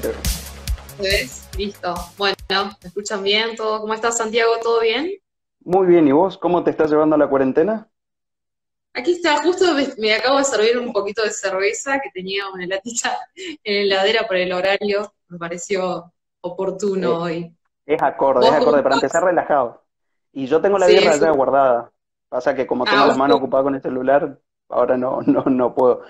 creo. ¿Ves? Listo. Bueno, ¿me escuchan bien? ¿Todo? ¿Cómo estás, Santiago? ¿Todo bien? Muy bien, ¿y vos? ¿Cómo te estás llevando la cuarentena? Aquí está, justo me, acabo de servir un poquito de cerveza que tenía una latita en la heladera por el horario. Me pareció oportuno hoy. Es acorde, es acorde, para empezar relajado. Y yo tengo la sí, birra ya guardada. Pasa que como tengo ah, las manos ocupadas con el celular, ahora no, no, no puedo.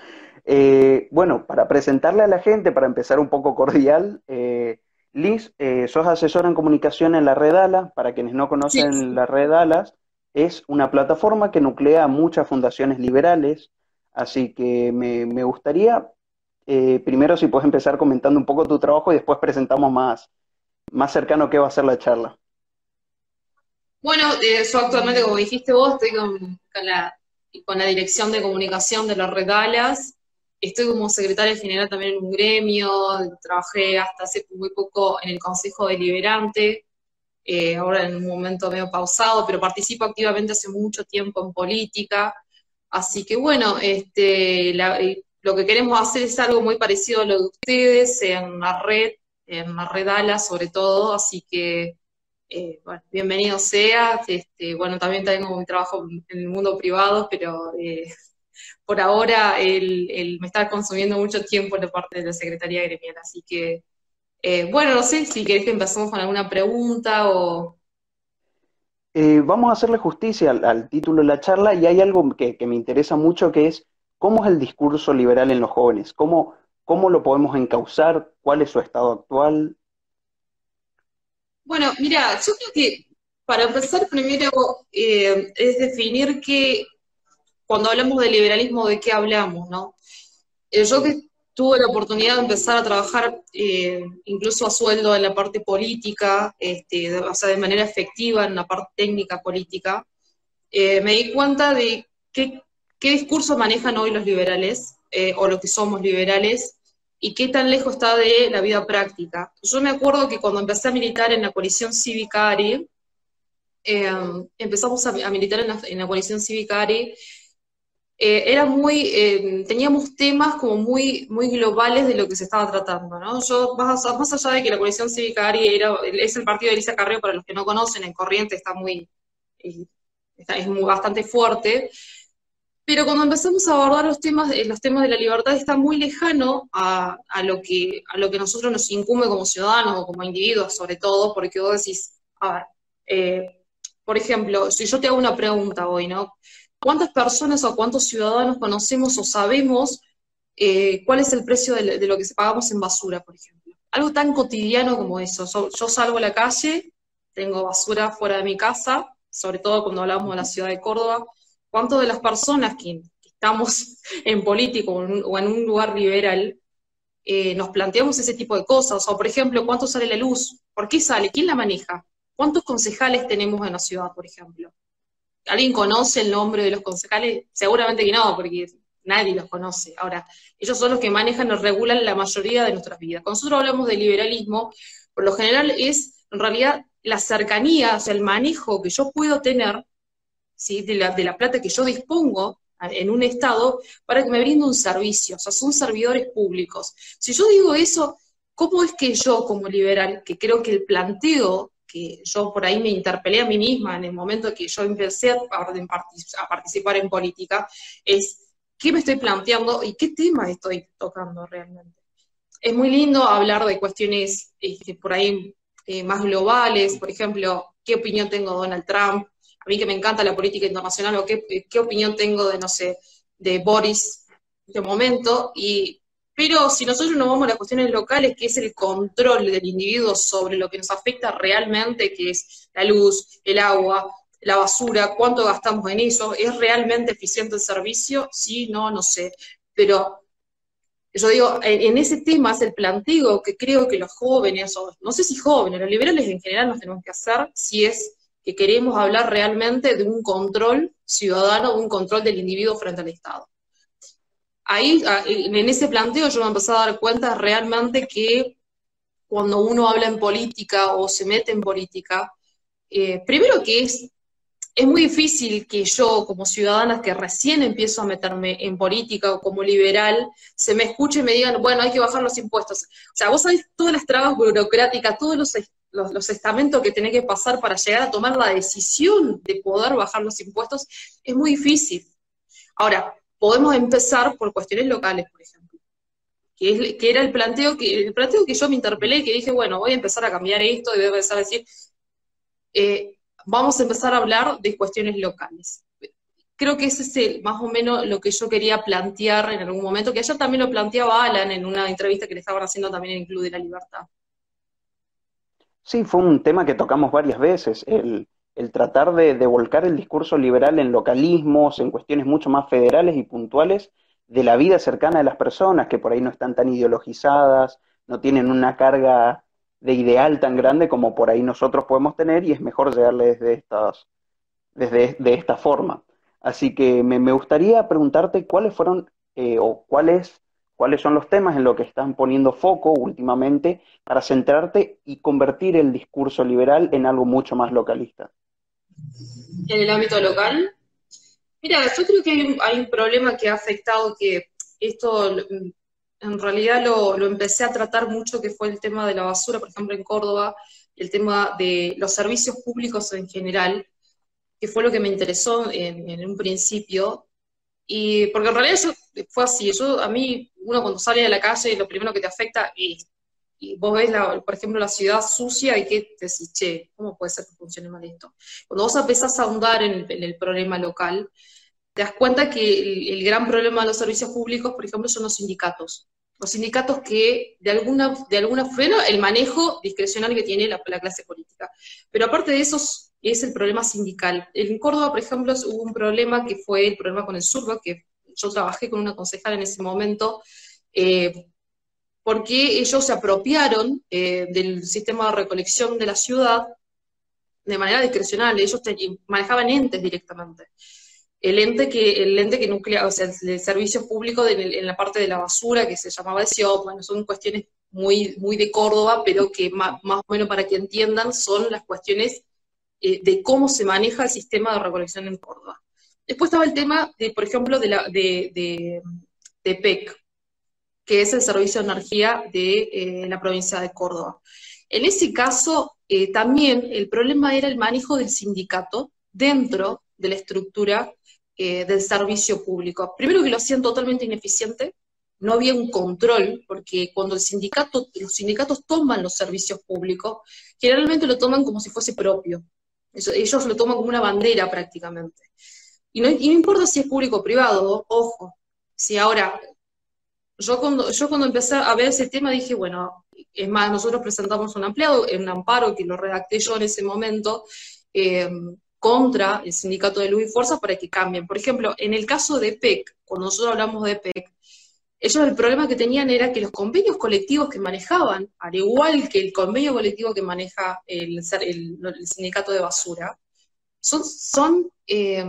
Eh, bueno, para presentarle a la gente, para empezar un poco cordial, eh, Liz, eh, sos asesora en comunicación en la red ALA. Para quienes no conocen la red ALAS, es una plataforma que nuclea muchas fundaciones liberales. Así que me, me gustaría, primero, si puedes empezar comentando un poco tu trabajo y después presentamos más, más cercano qué va a ser la charla. Bueno, yo actualmente, como dijiste vos, estoy con, la, con la dirección de comunicación de la red ALAS estoy como secretaria general también en un gremio, trabajé hasta hace muy poco en el Consejo Deliberante, eh, ahora en un momento medio pausado, pero participo activamente hace mucho tiempo en política, así que bueno, este, eh, lo que queremos hacer es algo muy parecido a lo de ustedes en la red, en la red ALA sobre todo, así que eh, bueno, bienvenido sea, este, bueno, también tengo mi trabajo en el mundo privado, pero por ahora el, me está consumiendo mucho tiempo de parte de la Secretaría Gremial. Así que, eh, bueno, no sé si querés que empecemos con alguna pregunta o... Eh, vamos a hacerle justicia al, título de la charla y hay algo que, me interesa mucho que es cómo es el discurso liberal en los jóvenes, cómo, cómo lo podemos encauzar, cuál es su estado actual. Bueno, mira, yo creo que para empezar primero eh, es definir qué, cuando hablamos de liberalismo, ¿de qué hablamos? ¿no? Eh, yo que tuve la oportunidad de empezar a trabajar eh, incluso a sueldo en la parte política, este, o sea, de manera efectiva en la parte técnica política, eh, me di cuenta de qué, qué, discurso manejan hoy los liberales, o los que somos liberales, y qué tan lejos está de la vida práctica. Yo me acuerdo que cuando empecé a militar en la coalición cívica ARI, empezamos a, militar en la, en la coalición cívica ARI, eh, era muy, eh, teníamos temas como muy, muy globales de lo que se estaba tratando, ¿no? Yo, más, más allá de que la coalición cívica ARI era, es el partido de Elisa Carreo, para los que no conocen, en Corriente está muy, eh, es muy, bastante fuerte, pero cuando empezamos a abordar los temas, los temas de la libertad está muy lejano a, a, lo que, a lo que nosotros nos incumbe como ciudadanos o como individuos, sobre todo, porque vos decís, a ver, por ejemplo, si yo te hago una pregunta hoy, ¿no? ¿Cuántas personas o cuántos ciudadanos conocemos o sabemos eh, cuál es el precio de, lo que pagamos en basura, por ejemplo? Algo tan cotidiano como eso. Yo, salgo a la calle, tengo basura fuera de mi casa, sobre todo cuando hablamos de la ciudad de Córdoba. ¿Cuántas de las personas que, estamos en político o en un, lugar liberal eh, nos planteamos ese tipo de cosas? O, por ejemplo, ¿cuánto sale la luz? ¿Por qué sale? ¿Quién la maneja? ¿Cuántos concejales tenemos en la ciudad, por ejemplo? ¿Alguien conoce el nombre de los concejales? Seguramente que no, porque nadie los conoce. Ahora, ellos son los que manejan o regulan la mayoría de nuestras vidas. Cuando nosotros hablamos de liberalismo, por lo general es en realidad la cercanía, o sea, el manejo que yo puedo tener ¿sí? de, la, de la plata que yo dispongo en un Estado para que me brinde un servicio, o sea, son servidores públicos. Si yo digo eso, ¿cómo es que yo como liberal, que creo que el planteo que yo por ahí me interpelé a mí misma en el momento que yo empecé a, participar en política, es qué me estoy planteando y qué tema estoy tocando realmente. Es muy lindo hablar de cuestiones este, por ahí eh, más globales, por ejemplo, qué opinión tengo de Donald Trump, a mí que me encanta la política internacional, o qué, qué opinión tengo de, no sé, de Boris en este momento, y pero si nosotros nos vamos a las cuestiones locales, que es el control del individuo sobre lo que nos afecta realmente, que es la luz, el agua, la basura, cuánto gastamos en eso, ¿es realmente eficiente el servicio? Sí, no, no sé. Pero yo digo, en, ese tema es el planteo que creo que los jóvenes, no sé si jóvenes, los liberales en general nos tenemos que hacer, si es que queremos hablar realmente de un control ciudadano, de un control del individuo frente al Estado ahí, ah, en ese planteo yo me empecé a dar cuenta realmente que cuando uno habla en política o se mete en política, eh, primero que es, es muy difícil que yo, como ciudadana que recién empiezo a meterme en política o como liberal, se me escuche y me digan, bueno, hay que bajar los impuestos. O sea, vos sabés todas las trabas burocráticas, todos los, los, estamentos que tenés que pasar para llegar a tomar la decisión de poder bajar los impuestos, es muy difícil. Ahora, podemos empezar por cuestiones locales, por ejemplo. Que, era el planteo que, el planteo que yo me interpelé, que dije, bueno, voy a empezar a cambiar esto, y voy a empezar a decir, eh, vamos a empezar a hablar de cuestiones locales. Creo que ese es más o menos lo que yo quería plantear en algún momento, que ayer también lo planteaba Alan en una entrevista que le estaban haciendo también en el Club de la Libertad. Sí, fue un tema que tocamos varias veces, el, tratar de, de, volcar el discurso liberal en localismos, en cuestiones mucho más federales y puntuales de la vida cercana de las personas, que por ahí no están tan ideologizadas, no tienen una carga de ideal tan grande como por ahí nosotros podemos tener y es mejor llegarle desde, estas, desde de esta forma. Así que me, gustaría preguntarte cuáles fueron eh, o cuáles, cuáles son los temas en los que están poniendo foco últimamente para centrarte y convertir el discurso liberal en algo mucho más localista. En el ámbito local, mira, yo creo que hay un, problema que ha afectado que esto en realidad lo, empecé a tratar mucho, que fue el tema de la basura, por ejemplo, en Córdoba, el tema de los servicios públicos en general, que fue lo que me interesó en, un principio. Y porque en realidad fue así, yo, a mí, uno cuando sale a la calle, lo primero que te afecta es, y vos ves, por ejemplo, la ciudad sucia y que te decís, che, ¿cómo puede ser que funcione mal esto? Cuando vos empezás a ahondar en el problema local, te das cuenta que el, gran problema de los servicios públicos, por ejemplo, son los sindicatos. Los sindicatos que, de alguna, de alguna forma, el manejo discrecional que tiene la, clase política. Pero aparte de eso, es el problema sindical. En Córdoba, por ejemplo, hubo un problema que fue el problema con el surdo, que yo trabajé con una concejala en ese momento, eh, porque ellos se apropiaron eh, del sistema de recolección de la ciudad de manera discrecional, ellos manejaban entes directamente el ente que, el ente que nuclea, o sea, el, servicio público en la parte de la basura, que se llamaba SIOP, bueno, son cuestiones muy, muy de Córdoba, pero que más, o menos para que entiendan son las cuestiones eh, de cómo se maneja el sistema de recolección en Córdoba. Después estaba el tema, de, por ejemplo, de, la, de, de, PEC, que es el Servicio de Energía de eh, la provincia de Córdoba. En ese caso, eh, también el problema era el manejo del sindicato dentro de la estructura del servicio público. Primero que lo hacían totalmente ineficiente, no había un control, porque cuando los sindicatos toman los servicios públicos, generalmente lo toman como si fuese propio. Ellos lo toman como una bandera prácticamente. Y no, importa si es público o privado, ojo, si ahora, yo cuando, yo cuando empecé a ver ese tema dije, bueno, es más, nosotros presentamos un ampliado, un amparo que lo redacté yo en ese momento, eh, contra el sindicato de luz y fuerza para que cambien. Por ejemplo, en el caso de PEC, cuando nosotros hablamos de PEC, ellos el problema que tenían era que los convenios colectivos que manejaban, al igual que el convenio colectivo que maneja el, sindicato de basura, son, son eh,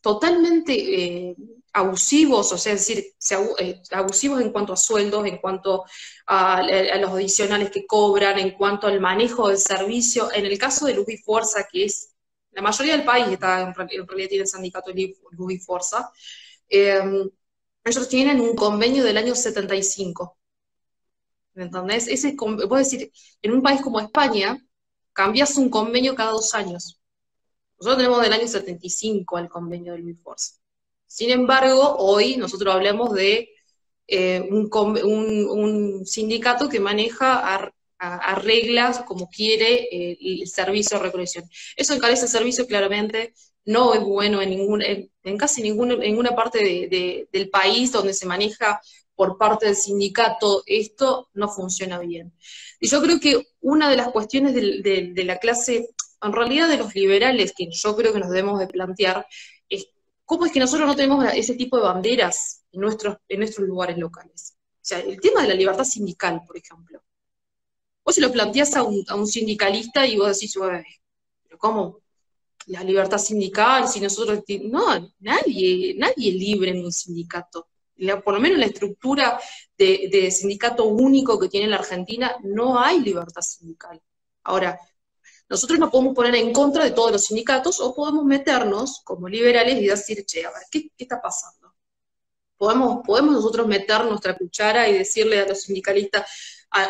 totalmente eh, abusivos, o sea, decir, eh, abusivos en cuanto a sueldos, en cuanto a, los adicionales que cobran, en cuanto al manejo del servicio. En el caso de Luz y Fuerza, que es la mayoría del país está, en realidad tiene el sindicato Luz y Fuerza, ellos tienen un convenio del año 75. ¿Entendés? Ese, puedo decir, en un país como España, cambias un convenio cada dos años. Nosotros tenemos del año 75 el convenio de Luz y Fuerza. Sin embargo, hoy nosotros hablamos de eh, un, sindicato que maneja arregla como quiere eh, el servicio de recolección. Eso encarece el servicio claramente, no es bueno en, ningún, en, casi ninguna, parte del país donde se maneja por parte del sindicato, esto no funciona bien. Y yo creo que una de las cuestiones de, de, la clase, en realidad de los liberales, que yo creo que nos debemos de plantear, es cómo es que nosotros no tenemos ese tipo de banderas en nuestros, en nuestros lugares locales. O sea, el tema de la libertad sindical, por ejemplo. Vos se lo planteás a un, sindicalista y vos decís, pero ¿cómo? La libertad sindical, si nosotros... No, nadie, nadie libre en un sindicato. por lo menos en la estructura de, sindicato único que tiene la Argentina, no hay libertad sindical. Ahora, nosotros nos podemos poner en contra de todos los sindicatos o podemos meternos como liberales y decir, che, a ver, ¿qué, está pasando? Podemos, podemos nosotros meter nuestra cuchara y decirle a los sindicalistas,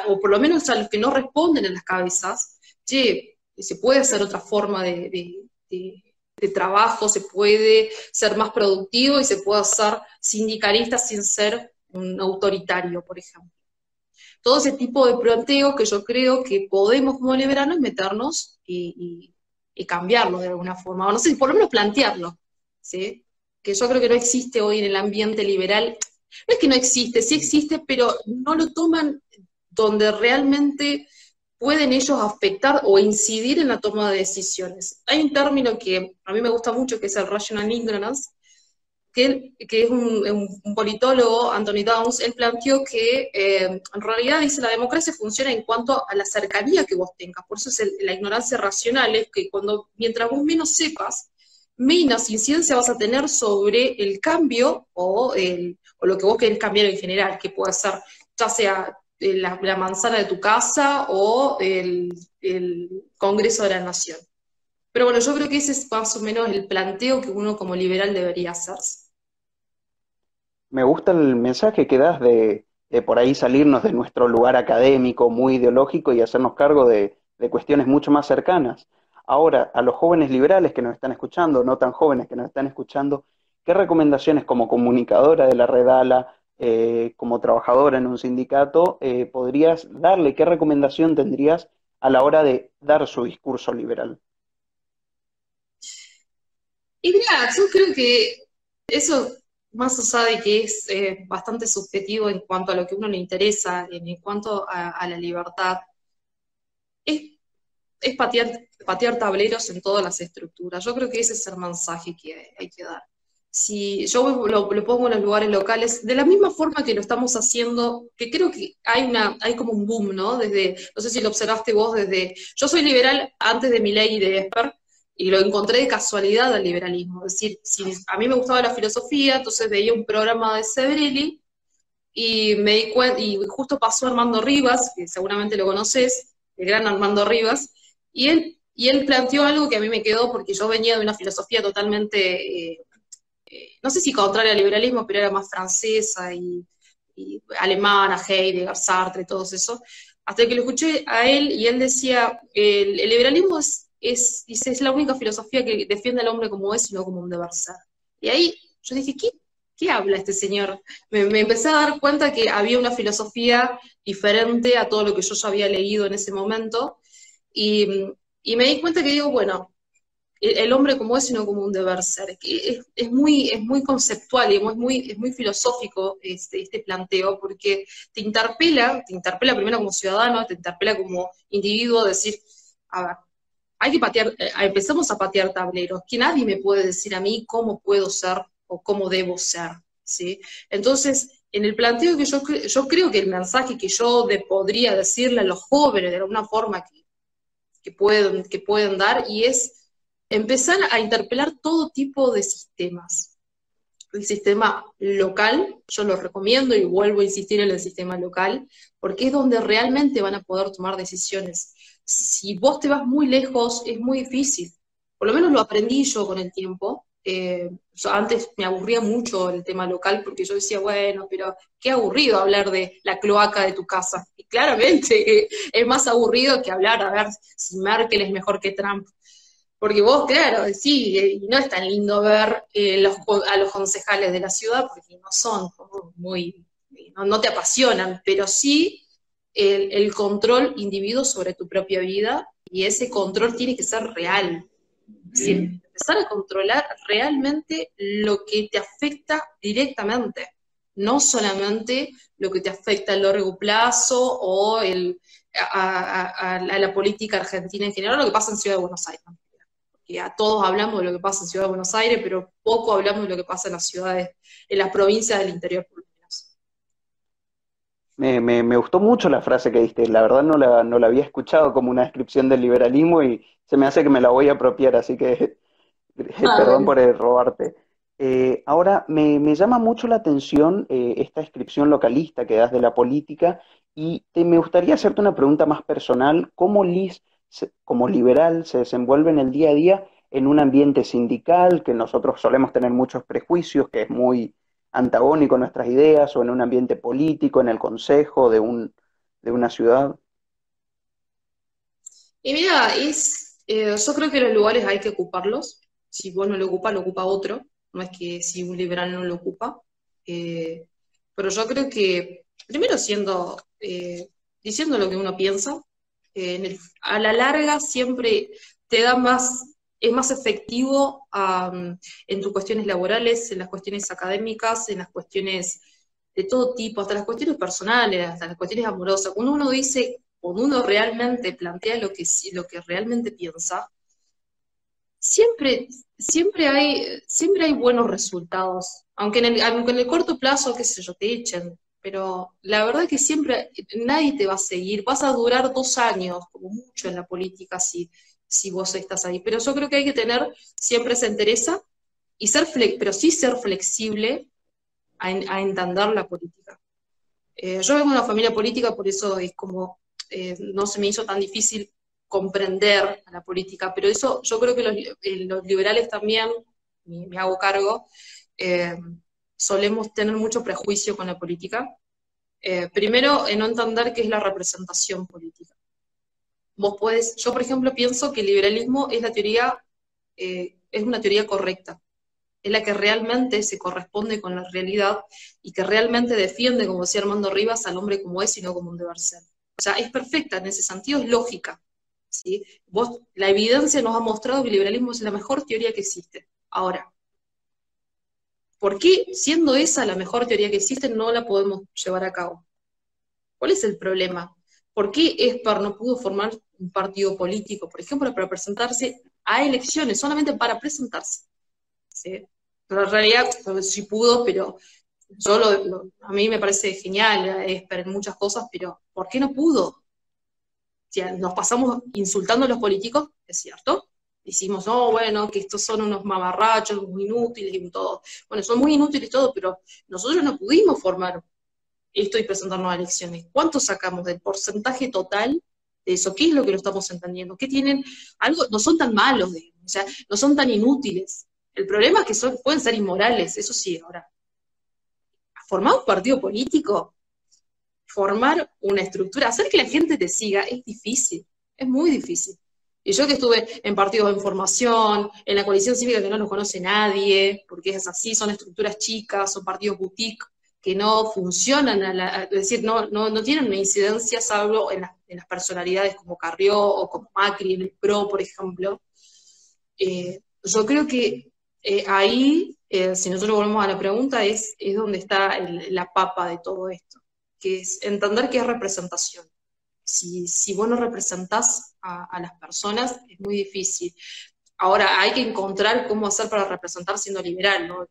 o por lo menos a los que no responden en las cabezas, che, se puede hacer otra forma de, trabajo, se puede ser más productivo y se puede hacer sindicalista sin ser un autoritario, por ejemplo. Todo ese tipo de planteos que yo creo que podemos como liberanos meternos y, cambiarlo de alguna forma, o no sé, por lo menos plantearlo, ¿sí? que yo creo que no existe hoy en el ambiente liberal. No es que no existe, sí existe, pero no lo toman donde realmente pueden ellos afectar o incidir en la toma de decisiones. Hay un término que a mí me gusta mucho, que es el rational ignorance, que, que es un, politólogo, Anthony Downs, él planteó que eh, en realidad dice la democracia funciona en cuanto a la cercanía que vos tengas, por eso es la ignorancia racional, es que cuando, mientras vos menos sepas, menos incidencia vas a tener sobre el cambio o, o lo que vos querés cambiar en general, que puede ser ya sea eh, la, manzana de tu casa o el, Congreso de la Nación. Pero bueno, yo creo que ese es más o menos el planteo que uno como liberal debería hacerse. Me gusta el mensaje que das de, por ahí salirnos de nuestro lugar académico muy ideológico y hacernos cargo de, de cuestiones mucho más cercanas. Ahora, a los jóvenes liberales que nos están escuchando, no tan jóvenes que nos están escuchando, ¿qué recomendaciones como comunicadora de la Redala, eh, como trabajadora en un sindicato, eh, podrías darle? ¿Qué recomendación tendrías a la hora de dar su discurso liberal? Y mira, yo creo que eso, más allá de que es eh, bastante subjetivo en cuanto a lo que uno le interesa, en, cuanto a, la libertad, es, patear, patear tableros en todas las estructuras. Yo creo que ese es el mensaje que hay que dar si yo lo, pongo en los lugares locales, de la misma forma que lo estamos haciendo, que creo que hay una, hay como un boom, ¿no? Desde, no sé si lo observaste vos desde, yo soy liberal antes de mi ley y de Esper, y lo encontré de casualidad al liberalismo. Es decir, si a mí me gustaba la filosofía, entonces veía un programa de Sebrelli, y me di cuenta, y justo pasó Armando Rivas, que seguramente lo conoces, el gran Armando Rivas, y él, y él planteó algo que a mí me quedó porque yo venía de una filosofía totalmente eh, no sé si contraria al liberalismo, pero era más francesa y, alemana, Heidegger, Sartre, todo eso, hasta que lo escuché a él y él decía, el, liberalismo es, es, es la única filosofía que defiende al hombre como es y no como un deber ser. Y ahí yo dije, ¿qué, ¿qué habla este señor? Me, me, empecé a dar cuenta que había una filosofía diferente a todo lo que yo ya había leído en ese momento, y, y me di cuenta que digo, bueno, el hombre como es, sino como un deber ser. Es, muy, es muy conceptual y es muy, es muy filosófico este, este planteo, porque te interpela, te interpela primero como ciudadano, te interpela como individuo, decir, a ver, hay que patear, eh, empezamos a patear tableros, que nadie me puede decir a mí cómo puedo ser o cómo debo ser, ¿sí? Entonces, en el planteo que yo, yo creo que el mensaje que yo de, podría decirle a los jóvenes de alguna forma que, que, pueden, que pueden dar, y es empezar a interpelar todo tipo de sistemas. El sistema local, yo lo recomiendo y vuelvo a insistir en el sistema local, porque es donde realmente van a poder tomar decisiones. Si vos te vas muy lejos, es muy difícil. Por lo menos lo aprendí yo con el tiempo. Eh, antes me aburría mucho el tema local porque yo decía, bueno, pero qué aburrido hablar de la cloaca de tu casa. Y claramente es más aburrido que hablar, a ver si Merkel es mejor que Trump. Porque vos, claro, sí, y no es tan lindo ver eh, a los concejales de la ciudad porque no son muy, no, te apasionan, pero sí el, control individuo sobre tu propia vida y ese control tiene que ser real. Es decir, empezar a controlar realmente lo que te afecta directamente, no solamente lo que te afecta a largo plazo o el, a, a la política argentina en general, lo que pasa en Ciudad de Buenos Aires que a todos hablamos de lo que pasa en Ciudad de Buenos Aires, pero poco hablamos de lo que pasa en las ciudades, en las provincias del interior por lo menos. Me, gustó mucho la frase que diste, la verdad no la, no la había escuchado como una descripción del liberalismo y se me hace que me la voy a apropiar, así que ah, perdón por robarte. Eh, ahora, me, llama mucho la atención eh, esta descripción localista que das de la política y me gustaría hacerte una pregunta más personal. ¿Cómo Liz como liberal se desenvuelve en el día a día en un ambiente sindical que nosotros solemos tener muchos prejuicios, que es muy antagónico a nuestras ideas, o en un ambiente político, en el consejo de, un, de una ciudad? Y mira, es, eh, yo creo que los lugares hay que ocuparlos. Si vos no lo ocupas, lo ocupa otro. No es que si un liberal no lo ocupa. Eh, pero yo creo que, primero siendo, eh, diciendo lo que uno piensa, a la larga siempre te da más es más efectivo en tus cuestiones laborales, en las cuestiones académicas, en las cuestiones de todo tipo, hasta las cuestiones personales, hasta las cuestiones amorosas. Cuando uno dice, cuando uno realmente plantea lo que, lo que realmente piensa, siempre, siempre, hay, siempre hay buenos resultados. Aunque en, el, aunque en el corto plazo, qué sé yo, te echen, pero la verdad es que siempre nadie te va a seguir. Vas a durar dos años, como mucho en la política, si, si vos estás ahí. Pero yo creo que hay que tener siempre esa entereza, y ser pero sí ser flexible a, entender la política. Eh, yo vengo de una familia política, por eso es como eh, no se me hizo tan difícil comprender la política, pero eso yo creo que los, eh, liberales también, me, hago cargo, solemos tener mucho prejuicio con la política. primero, en no entender qué es la representación política vos puedes, yo por ejemplo pienso que el liberalismo es la teoría, eh, es una teoría correcta, es la que realmente se corresponde con la realidad y que realmente defiende, como decía Armando Rivas, al hombre como es y no como un deber ser. O sea, es perfecta, en ese sentido es lógica. ¿sí? Vos, la evidencia nos ha mostrado que el liberalismo es la mejor teoría que existe. Ahora, ¿por qué siendo esa la mejor teoría que existe no la podemos llevar a cabo? ¿Cuál es el problema? ¿Por qué ESPAR no pudo formar un partido político, por ejemplo, para presentarse a elecciones, solamente para presentarse? Pero en realidad sí pudo, pero yo a mí me parece genial ESPAR en muchas cosas, pero ¿por qué no pudo? nos pasamos insultando a los políticos, es cierto, decimos, no, bueno, que estos son unos mamarrachos, muy inútiles y todo. Bueno, son muy inútiles y todo, pero nosotros no pudimos formar estoy presentando a elecciones. ¿Cuánto sacamos del porcentaje total de eso? ¿Qué es lo que lo estamos entendiendo? ¿Qué tienen? Algo, no son tan malos, o sea, no son tan inútiles. El problema es que son, pueden ser inmorales, eso sí, ahora. Formar un partido político, formar una estructura, hacer que la gente te siga, es difícil, es muy difícil. Y yo que estuve en partidos de formación, en la coalición cívica que no nos conoce nadie, porque es así, son estructuras chicas, son partidos boutique, que no funcionan, es decir, no, no, tienen una incidencia salvo en, las personalidades como Carrió o como Macri en el PRO, por ejemplo. Eh, yo creo que eh, ahí, eh, si nosotros volvemos a la pregunta, es, es donde está la papa de todo esto, que es entender qué es representación. Si, si vos no representás a, las personas, es muy difícil. Ahora, hay que encontrar cómo hacer para representar siendo liberal, ¿no?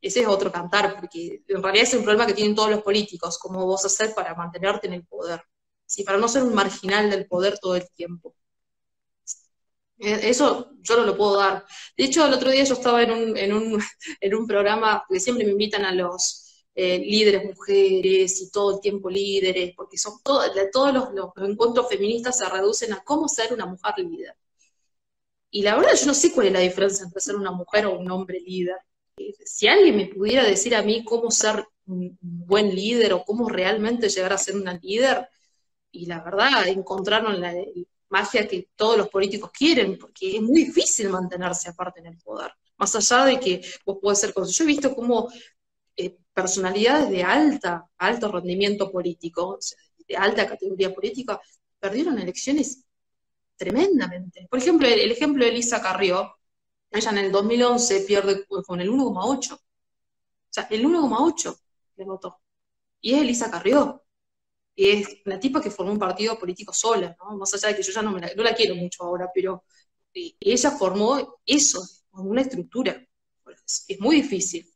ese es otro cantar, porque en realidad es un problema que tienen todos los políticos, cómo vos hacer para mantenerte en el poder, ¿sí? para no ser un marginal del poder todo el tiempo. Eh, eso yo no lo puedo dar. De hecho, el otro día yo estaba en un, en un, en un programa que siempre me invitan a los eh, líderes mujeres y todo el tiempo líderes, porque son todos los, encuentros feministas se reducen a cómo ser una mujer líder. Y la verdad yo no sé cuál es la diferencia entre ser una mujer o un hombre líder si alguien me pudiera decir a mí cómo ser un buen líder o cómo realmente llegar a ser una líder, y la verdad encontraron la magia que todos los políticos quieren, porque es muy difícil mantenerse aparte en el poder. Más allá de que vos ser Yo he visto como eh, personalidades de alta, alto rendimiento político, de alta categoría política, perdieron elecciones tremendamente. Por ejemplo, el, ejemplo de Elisa Carrió, ella en el 2011 pierde con el 1,8. O sea, el 1,8 le votó. Y es Elisa Carrió. Y es la tipa que formó un partido político sola, ¿no? Más allá de que yo ya no, la, no la quiero mucho ahora, pero ella formó eso, una estructura. Es muy difícil.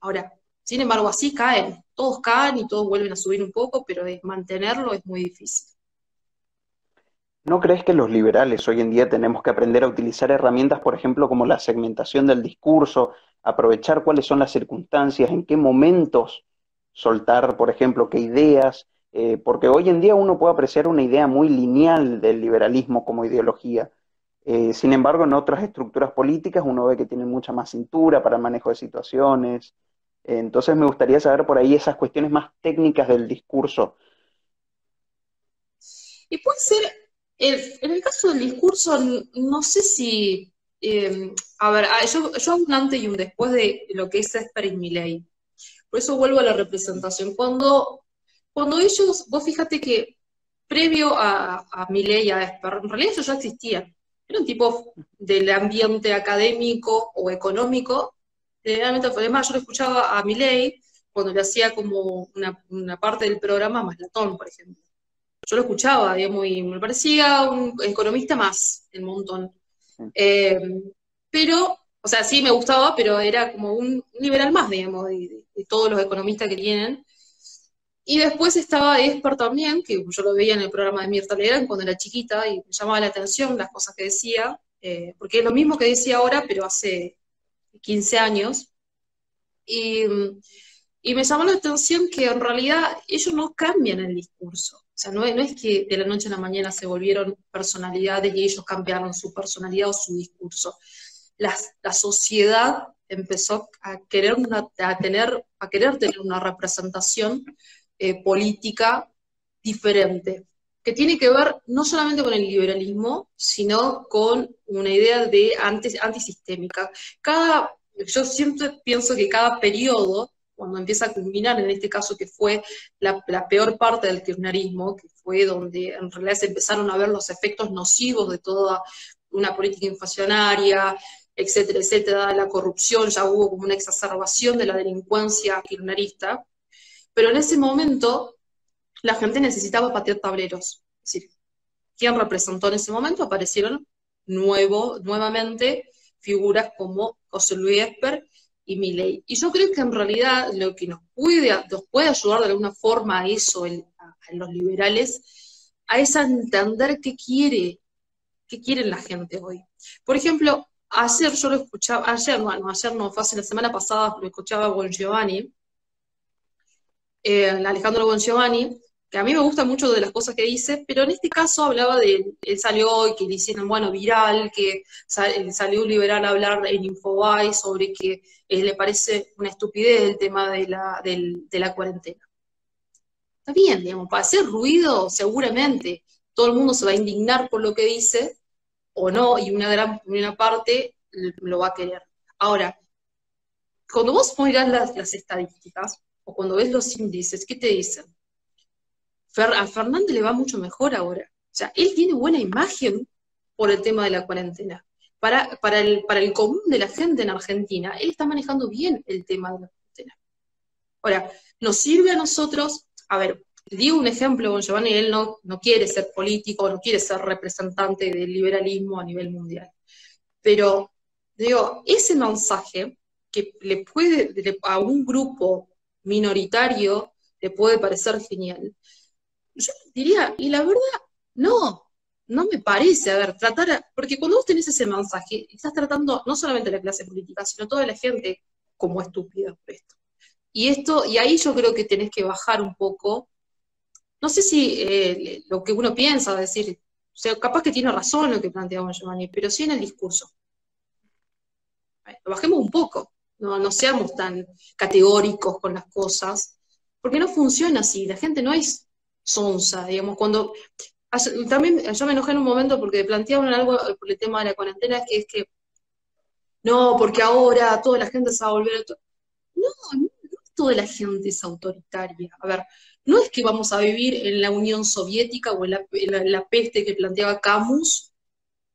Ahora, sin embargo, así caen. Todos caen y todos vuelven a subir un poco, pero mantenerlo es muy difícil. ¿No crees que los liberales hoy en día tenemos que aprender a utilizar herramientas, por ejemplo, como la segmentación del discurso, aprovechar cuáles son las circunstancias, en qué momentos soltar, por ejemplo, qué ideas, Eh, porque hoy en día uno puede apreciar una idea muy lineal del liberalismo como ideología. Eh, sin embargo, en otras estructuras políticas uno ve que tienen mucha más cintura para el manejo de situaciones. Entonces me gustaría saber por ahí esas cuestiones más técnicas del discurso. Y puede ser, en el caso del discurso, no sé si, eh, a ver, ah, yo, yo hago un antes y un después de lo que es Esper y Milley. Por eso vuelvo a la representación. Cuando, cuando ellos, vos fíjate que previo a, a Milley y a Esper, en realidad ellos ya existían. Eran tipos del ambiente académico o económico. Generalmente, además, yo lo escuchaba a Milley cuando le hacía como una, una parte del programa más latón, por ejemplo yo lo escuchaba, digamos, y me parecía un economista más, el montón. Eh, pero, o sea, sí me gustaba, pero era como un liberal más, digamos, de, todos los economistas que tienen. Y después estaba Esper también, que yo lo veía en el programa de Mirta Legrand cuando era chiquita y me llamaba la atención las cosas que decía, eh, porque es lo mismo que decía ahora, pero hace 15 años. Y, me llamó la atención que en realidad ellos no cambian el discurso. O sea, no, es que de la noche a la mañana se volvieron personalidades y ellos cambiaron su personalidad o su discurso. La, sociedad empezó a querer, a, tener, a querer tener una representación eh, política diferente, que tiene que ver no solamente con el liberalismo, sino con una idea de antisistémica. Cada, yo siempre pienso que cada periodo cuando empieza a culminar, en este caso que fue la, peor parte del kirchnerismo, que fue donde en realidad se empezaron a ver los efectos nocivos de toda una política inflacionaria, etcétera, etcétera, la corrupción, ya hubo como una exacerbación de la delincuencia kirchnerista, pero en ese momento la gente necesitaba patear tableros. Es decir, ¿quién representó en ese momento? Aparecieron nuevo, nuevamente figuras como José Luis Esper y mi ley. Y yo creo que en realidad lo que nos puede, nos puede ayudar de alguna forma a eso, a, los liberales, a es entender qué quiere, qué quieren la gente hoy. Por ejemplo, ayer yo lo escuchaba, ayer, bueno, ayer no, fue hace la semana pasada, lo escuchaba Bon Giovanni, eh, Alejandro Bon Giovanni, a mí me gusta mucho de las cosas que dice, pero en este caso hablaba de, él salió y que le hicieron, bueno, viral, que salió un liberal a hablar en Infobae sobre que eh, le parece una estupidez el tema de la, cuarentena. Está bien, digamos, para hacer ruido, seguramente todo el mundo se va a indignar por lo que dice, o no, y una gran parte lo va a querer. Ahora, cuando vos mirás las, las estadísticas, o cuando ves los índices, ¿qué te dicen? A Fernández le va mucho mejor ahora. O sea, él tiene buena imagen por el tema de la cuarentena. Para, para, el, para el común de la gente en Argentina, él está manejando bien el tema de la cuarentena. Ahora, nos sirve a nosotros, a ver, digo un ejemplo, con Giovanni, él no, no quiere ser político, no quiere ser representante del liberalismo a nivel mundial. Pero, digo, ese mensaje que le puede, a un grupo minoritario le puede parecer genial, yo diría, y la verdad, no, no me parece, a ver, tratar, porque cuando vos tenés ese mensaje, estás tratando no solamente a la clase política, sino toda la gente como estúpida por esto. Y esto, y ahí yo creo que tenés que bajar un poco, no sé si eh, lo que uno piensa, decir, o sea, capaz que tiene razón lo que planteaba Giovanni, pero sí en el discurso. Bajemos un poco, no, no seamos tan categóricos con las cosas, porque no funciona así, la gente no es sonsa, digamos, cuando... También yo me enojé en un momento porque planteaban algo por el tema de la cuarentena, que es que, no, porque ahora toda la gente se va a volver... No, no, toda la gente es autoritaria. A ver, no es que vamos a vivir en la Unión Soviética o en la, peste que planteaba Camus,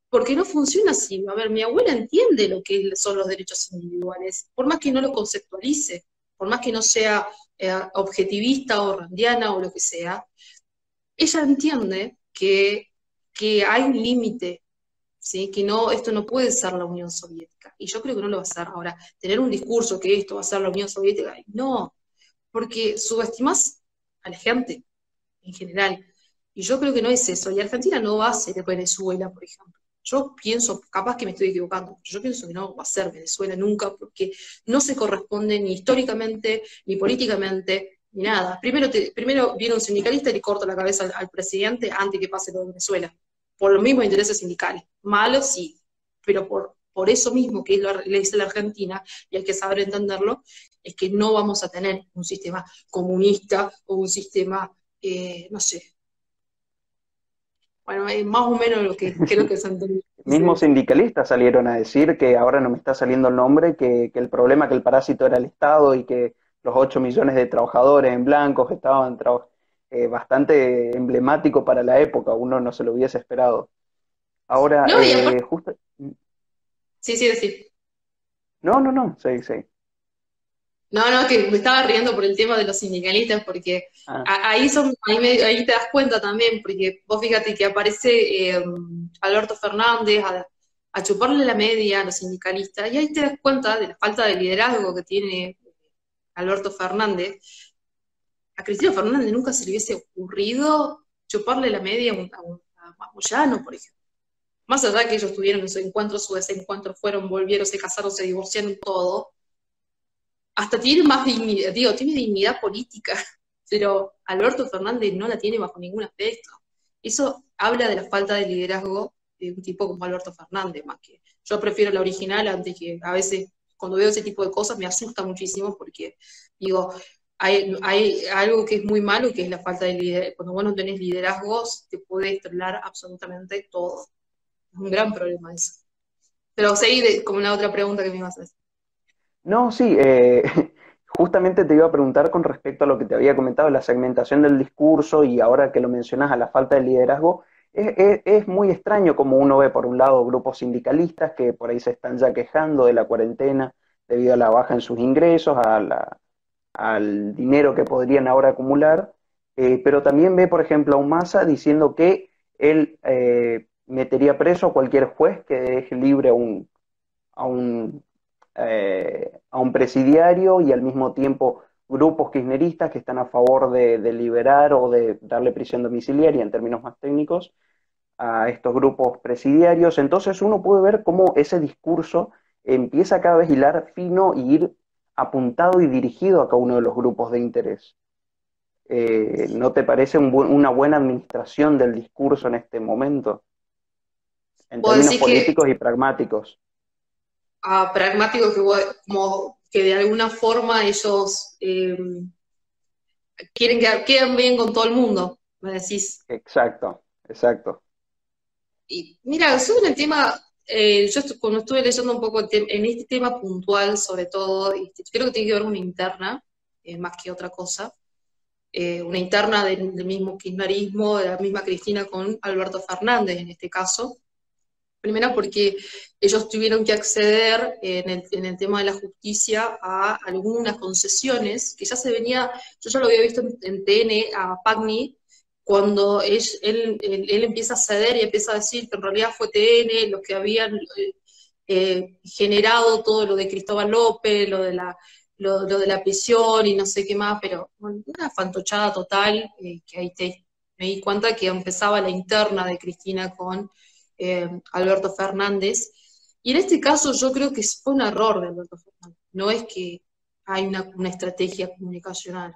porque no funciona así. A ver, mi abuela entiende lo que son los derechos individuales, por más que no lo conceptualice, por más que no sea eh, objetivista o randiana o lo que sea, ella entiende que, hay un límite, ¿sí? que no, esto no puede ser la Unión Soviética. Y yo creo que no lo va a ser. Ahora, tener un discurso que esto va a ser la Unión Soviética, no, porque subestimas a la gente en general. Y yo creo que no es eso. Y Argentina no va a ser Venezuela, por ejemplo. Yo pienso, capaz que me estoy equivocando, yo pienso que no va a ser Venezuela nunca porque no se corresponde ni históricamente, ni políticamente, ni nada. Primero, primero viene un sindicalista y le corta la cabeza al, presidente antes que pase lo de Venezuela, por los mismos intereses sindicales. Malo sí, pero por, por eso mismo que le dice la Argentina, y hay que saber entenderlo, es que no vamos a tener un sistema comunista o un sistema, eh, no sé. Bueno, es más o menos lo que creo que se entendido. Mismos sindicalistas salieron a decir que ahora no me está saliendo el nombre, que, que el problema que el parásito era el Estado y que los 8 millones de trabajadores en blancos estaban eh, bastante emblemático para la época, uno no se lo hubiese esperado. Ahora, eh, justo... Sí, sí, sí. No, no, no, sí, sí. No, no, que me estaba riendo por el tema de los sindicalistas, porque ah. ahí, son, ahí, te das cuenta también, porque vos fíjate que aparece eh, Alberto Fernández a, a, chuparle la media a los sindicalistas, y ahí te das cuenta de la falta de liderazgo que tiene Alberto Fernández. A Cristina Fernández nunca se le hubiese ocurrido chuparle la media a, un, a, Moyano, por ejemplo. Más allá de que ellos tuvieron su encuentro, su desencuentro, fueron, volvieron, se casaron, se divorciaron, todo hasta tiene más dignidad, digo, tiene dignidad política, pero Alberto Fernández no la tiene bajo ningún aspecto. Eso habla de la falta de liderazgo de un tipo como Alberto Fernández, más que yo prefiero la original antes que a veces cuando veo ese tipo de cosas me asusta muchísimo porque digo, hay, hay algo que es muy malo que es la falta de liderazgo. Cuando vos no tenés liderazgos, te puede estrelar absolutamente todo. Es un gran problema eso. Pero seguí como la otra pregunta que me ibas a hacer. No, sí, eh, justamente te iba a preguntar con respecto a lo que te había comentado, la segmentación del discurso y ahora que lo mencionas a la falta de liderazgo, es, muy extraño como uno ve por un lado grupos sindicalistas que por ahí se están ya quejando de la cuarentena debido a la baja en sus ingresos, al dinero que podrían ahora acumular, eh, pero también ve, por ejemplo, a un diciendo que él eh, metería preso a cualquier juez que deje libre a un, a un eh, a un presidiario y al mismo tiempo grupos kirchneristas que están a favor de, liberar o de darle prisión domiciliaria en términos más técnicos a estos grupos presidiarios. Entonces uno puede ver cómo ese discurso empieza cada vez a hilar fino y ir apuntado y dirigido a cada uno de los grupos de interés. Eh, ¿No te parece una buena administración del discurso en este momento? En términos políticos y pragmáticos a pragmáticos que, como que de alguna forma ellos eh, quieren que queden bien con todo el mundo, me decís. Exacto, exacto. Y mira, sobre el tema, eh, yo cuando estuve leyendo un poco en este tema puntual, sobre todo, y creo que tiene que ver una interna, eh, más que otra cosa, una interna del, del, mismo kirchnerismo, de la misma Cristina con Alberto Fernández en este caso, Primero porque ellos tuvieron que acceder en el, tema de la justicia a algunas concesiones que ya se venía, yo ya lo había visto en, TN a Pagni, cuando él, él, empieza a ceder y empieza a decir que en realidad fue TN los que habían eh, eh, generado todo lo de Cristóbal López, lo de la, lo, de la prisión y no sé qué más, pero una fantochada total, eh, que ahí te, me di cuenta que empezaba la interna de Cristina con eh, Alberto Fernández. Y en este caso yo creo que fue un error de Alberto Fernández, no es que hay una, estrategia comunicacional.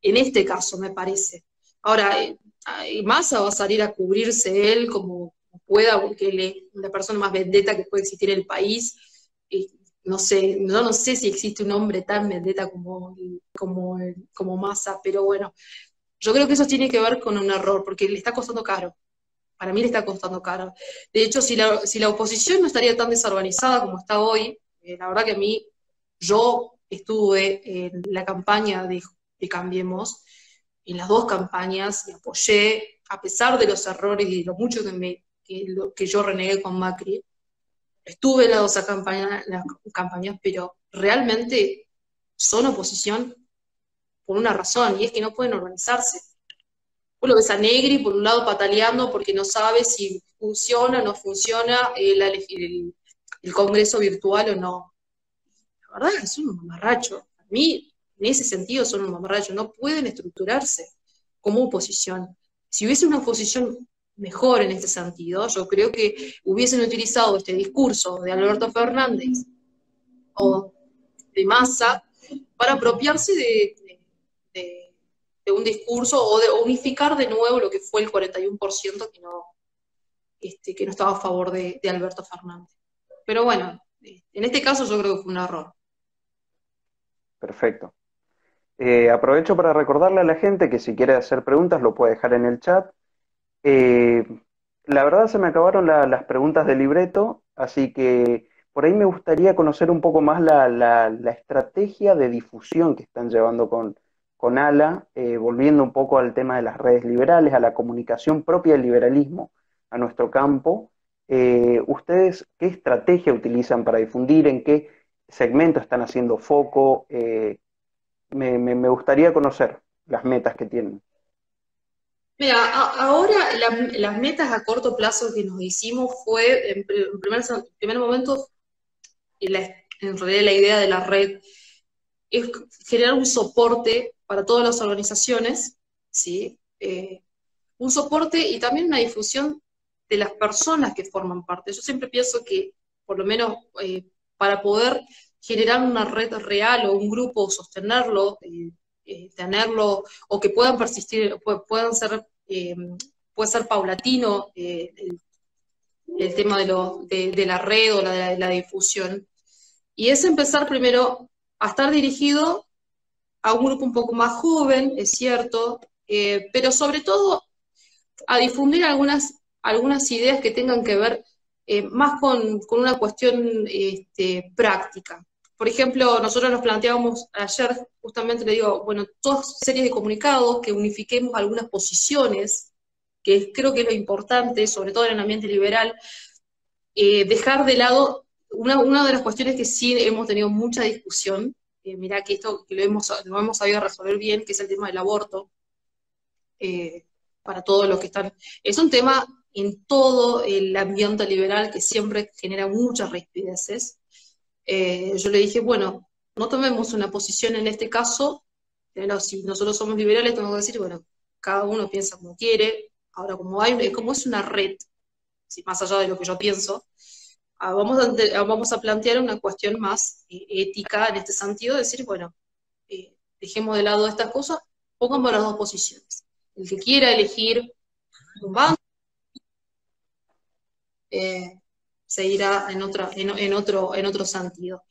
En este caso, me parece. Ahora, eh, Massa va a salir a cubrirse él como pueda, porque él es la persona más vendetta que puede existir en el país. no sé, no, no sé si existe un hombre tan vendetta como, como, como Massa, pero bueno, yo creo que eso tiene que ver con un error, porque le está costando caro para mí le está costando caro. De hecho, si la, si la oposición no estaría tan desorganizada como está hoy, eh, la verdad que a mí, yo estuve en la campaña de, Cambiemos, en las dos campañas, y apoyé, a pesar de los errores y de lo mucho que, me, que, yo renegué con Macri, estuve en las dos campañas, las campañas, pero realmente son oposición por una razón, y es que no pueden organizarse lo ves a Negri por un lado pataleando porque no sabe si funciona o no funciona el, Congreso virtual o no. La verdad es un mamarracho. A mí, en ese sentido, son un mamarracho. No pueden estructurarse como oposición. Si hubiese una oposición mejor en este sentido, yo creo que hubiesen utilizado este discurso de Alberto Fernández o de Massa para apropiarse de, de un discurso o de unificar de nuevo lo que fue el 41% que no, este, que no estaba a favor de, Alberto Fernández. Pero bueno, en este caso yo creo que fue un error. Perfecto. Eh, aprovecho para recordarle a la gente que si quiere hacer preguntas lo puede dejar en el chat. Eh, la verdad se me acabaron las preguntas del libreto, así que por ahí me gustaría conocer un poco más la, la estrategia de difusión que están llevando con, con ALA, eh, volviendo un poco al tema de las redes liberales, a la comunicación propia del liberalismo, a nuestro campo. Eh, ¿Ustedes qué estrategia utilizan para difundir? ¿En qué segmento están haciendo foco? Eh, me, gustaría conocer las metas que tienen. Mira, ahora las metas a corto plazo que nos hicimos fue, en primer, primer momento, en realidad la idea de la red es generar un soporte para todas las organizaciones, ¿sí? Eh, un soporte y también una difusión de las personas que forman parte. Yo siempre pienso que, por lo menos, eh, para poder generar una red real o un grupo, sostenerlo, eh, tenerlo, o que puedan persistir, puedan ser, puede ser paulatino el, tema de, de, la red o la, de la difusión. Y es empezar primero a estar dirigido a un grupo un poco más joven, es cierto, eh, pero sobre todo a difundir algunas, algunas ideas que tengan que ver eh, más con, una cuestión este, práctica. Por ejemplo, nosotros nos planteábamos ayer, justamente le digo, bueno, todas series de comunicados, que unifiquemos algunas posiciones, que creo que es lo importante, sobre todo en el ambiente liberal, eh, dejar de lado una, una de las cuestiones que sí hemos tenido mucha discusión, eh, mirá que esto que lo hemos, sabido resolver bien, que es el tema del aborto, eh, para todos los que están. Es un tema en todo el ambiente liberal que siempre genera muchas rispideces. Eh, yo le dije, bueno, no tomemos una posición en este caso, pero si nosotros somos liberales, tenemos que decir, bueno, cada uno piensa como quiere. Ahora, como, hay, como es una red, más allá de lo que yo pienso, vamos a, vamos a plantear una cuestión más eh, ética en este sentido, decir, bueno, eh, dejemos de lado estas cosas, pongamos las dos posiciones. El que quiera elegir un banco eh, se irá en, otra, en, otro, en otro sentido.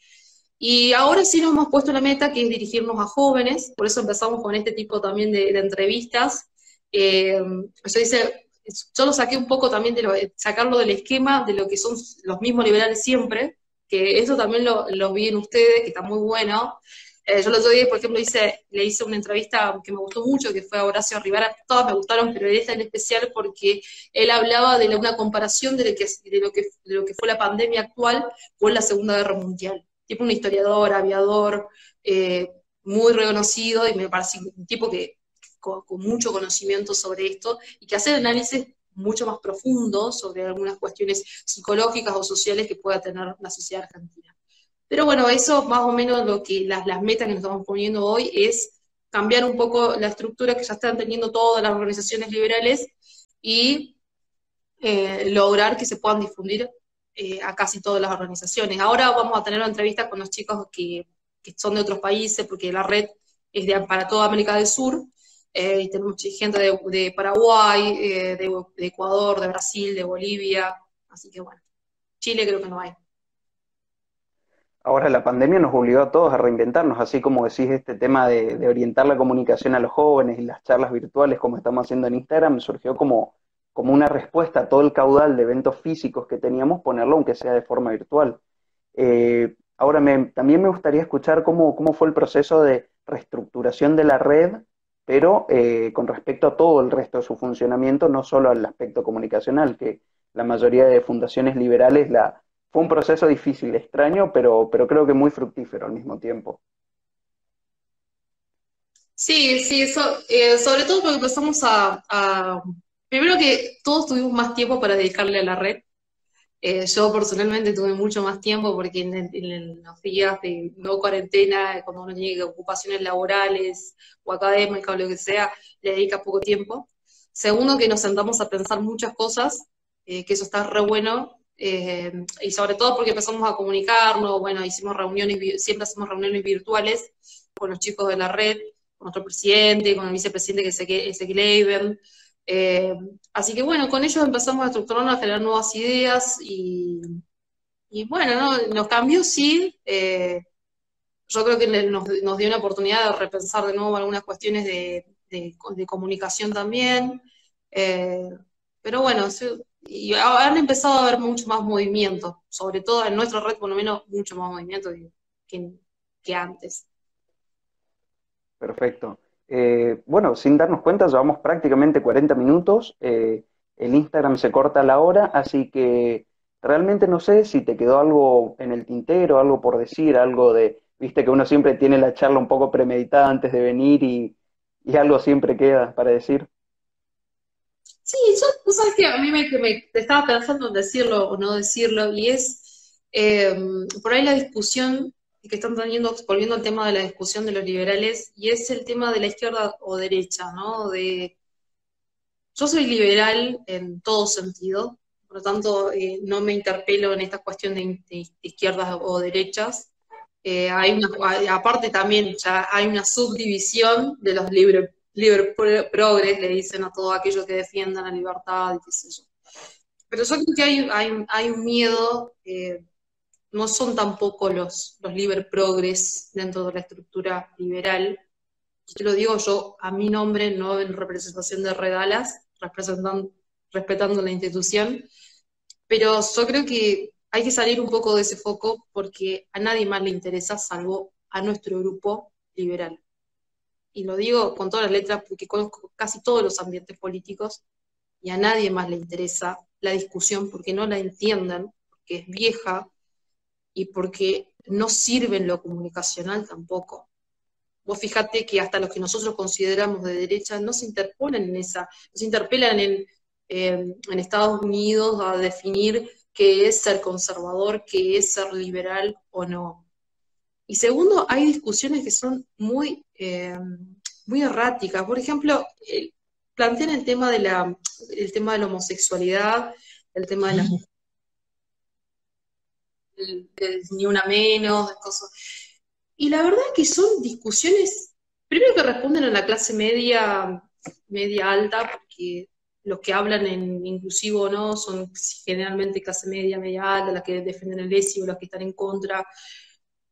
Y ahora sí nos hemos puesto la meta que es dirigirnos a jóvenes, por eso empezamos con este tipo también de, entrevistas. Eh, yo dice, yo lo saqué un poco también de lo, sacarlo del esquema de lo que son los mismos liberales siempre, que eso también lo, vi en ustedes, que está muy bueno. Eh, yo el otro día, por ejemplo, hice, le hice una entrevista que me gustó mucho, que fue a Horacio Rivera, todas me gustaron, pero esta en especial porque él hablaba de una comparación de lo, que, de, lo que, de lo que fue la pandemia actual con la Segunda Guerra Mundial. Tipo un historiador, aviador, eh, muy reconocido, y me parece un tipo que con, mucho conocimiento sobre esto y que hacer análisis mucho más profundo sobre algunas cuestiones psicológicas o sociales que pueda tener la sociedad argentina. Pero bueno, eso más o menos lo que las, metas que nos estamos poniendo hoy es cambiar un poco la estructura que ya están teniendo todas las organizaciones liberales y eh, lograr que se puedan difundir eh, a casi todas las organizaciones. Ahora vamos a tener una entrevista con los chicos que, que son de otros países, porque la red es de, para toda América del Sur, eh, y tenemos gente de, Paraguay, eh, de, Ecuador, de Brasil, de Bolivia, así que bueno, Chile creo que no hay. Ahora la pandemia nos obligó a todos a reinventarnos, así como decís este tema de, orientar la comunicación a los jóvenes y las charlas virtuales como estamos haciendo en Instagram, surgió como, como una respuesta a todo el caudal de eventos físicos que teníamos, ponerlo aunque sea de forma virtual. Eh, ahora también me gustaría escuchar cómo, cómo fue el proceso de reestructuración de la red pero eh, con respecto a todo el resto de su funcionamiento, no solo al aspecto comunicacional, que la mayoría de fundaciones liberales la, fue un proceso difícil, extraño, pero, pero creo que muy fructífero al mismo tiempo. Sí, sí, eso, eh, sobre todo porque empezamos a, primero que todos tuvimos más tiempo para dedicarle a la red, eh, yo personalmente tuve mucho más tiempo porque en, los días de no cuarentena, cuando uno tiene ocupaciones laborales o académicas o lo que sea, le dedica poco tiempo. Segundo, que nos sentamos a pensar muchas cosas, eh, que eso está re bueno, eh, y sobre todo porque empezamos a comunicarnos, bueno, hicimos reuniones, siempre hacemos reuniones virtuales con los chicos de la red, nuestro presidente, con el vicepresidente que es Ezequiel Eiben. Eh, así que bueno, con ellos empezamos a estructurarnos, a generar nuevas ideas y, bueno, ¿no? nos cambió, sí. Eh, yo creo que nos, dio una oportunidad de repensar de nuevo algunas cuestiones de, comunicación también. Eh, pero bueno, han empezado a haber mucho más movimiento, sobre todo en nuestra red, por lo menos, mucho más movimiento que, antes. Perfecto. Eh, bueno, sin darnos cuenta, llevamos prácticamente 40 minutos. Eh, el Instagram se corta la hora, así que realmente no sé si te quedó algo en el tintero, algo por decir, algo de, viste que uno siempre tiene la charla un poco premeditada antes de venir y, y algo siempre queda para decir. Sí, yo, tú sabes que a mí me, estaba pensando en decirlo o no decirlo, y es em, por ahí la discusión que están teniendo, volviendo al tema de la discusión de los liberales, y es el tema de la izquierda o derecha, ¿no? De, yo soy liberal en todo sentido, por lo tanto eh, no me interpelo en esta cuestión de, izquierdas o derechas. Eh, hay una, aparte también ya hay una subdivisión de los libres libre progres, le dicen a todos aquellos que defiendan la libertad y qué sé yo. Pero yo creo que hay, hay, hay un miedo, eh, no son tampoco los, los liber progres dentro de la estructura liberal. Te lo digo yo a mi nombre, no en representación de Redalas, respetando la institución, pero yo creo que hay que salir un poco de ese foco porque a nadie más le interesa salvo a nuestro grupo liberal y lo digo con todas las letras porque conozco casi todos los ambientes políticos y a nadie más le interesa la discusión porque no la entiendan, porque es vieja y porque no sirve en lo comunicacional tampoco. Vos fíjate que hasta los que nosotros consideramos de derecha no se interponen en esa, no se interpelan en, en Estados Unidos a definir qué es ser conservador, qué es ser liberal o no. Y segundo, hay discusiones que son muy, eh, muy erráticas. Por ejemplo, plantean el tema de la, el tema de la homosexualidad, el tema de ni una menos, cosas. Y la verdad que son discusiones, primero que responden a la clase media, media alta, porque los que hablan en inclusivo o no son generalmente clase media, media alta, las que defienden el ESI o las que están en contra.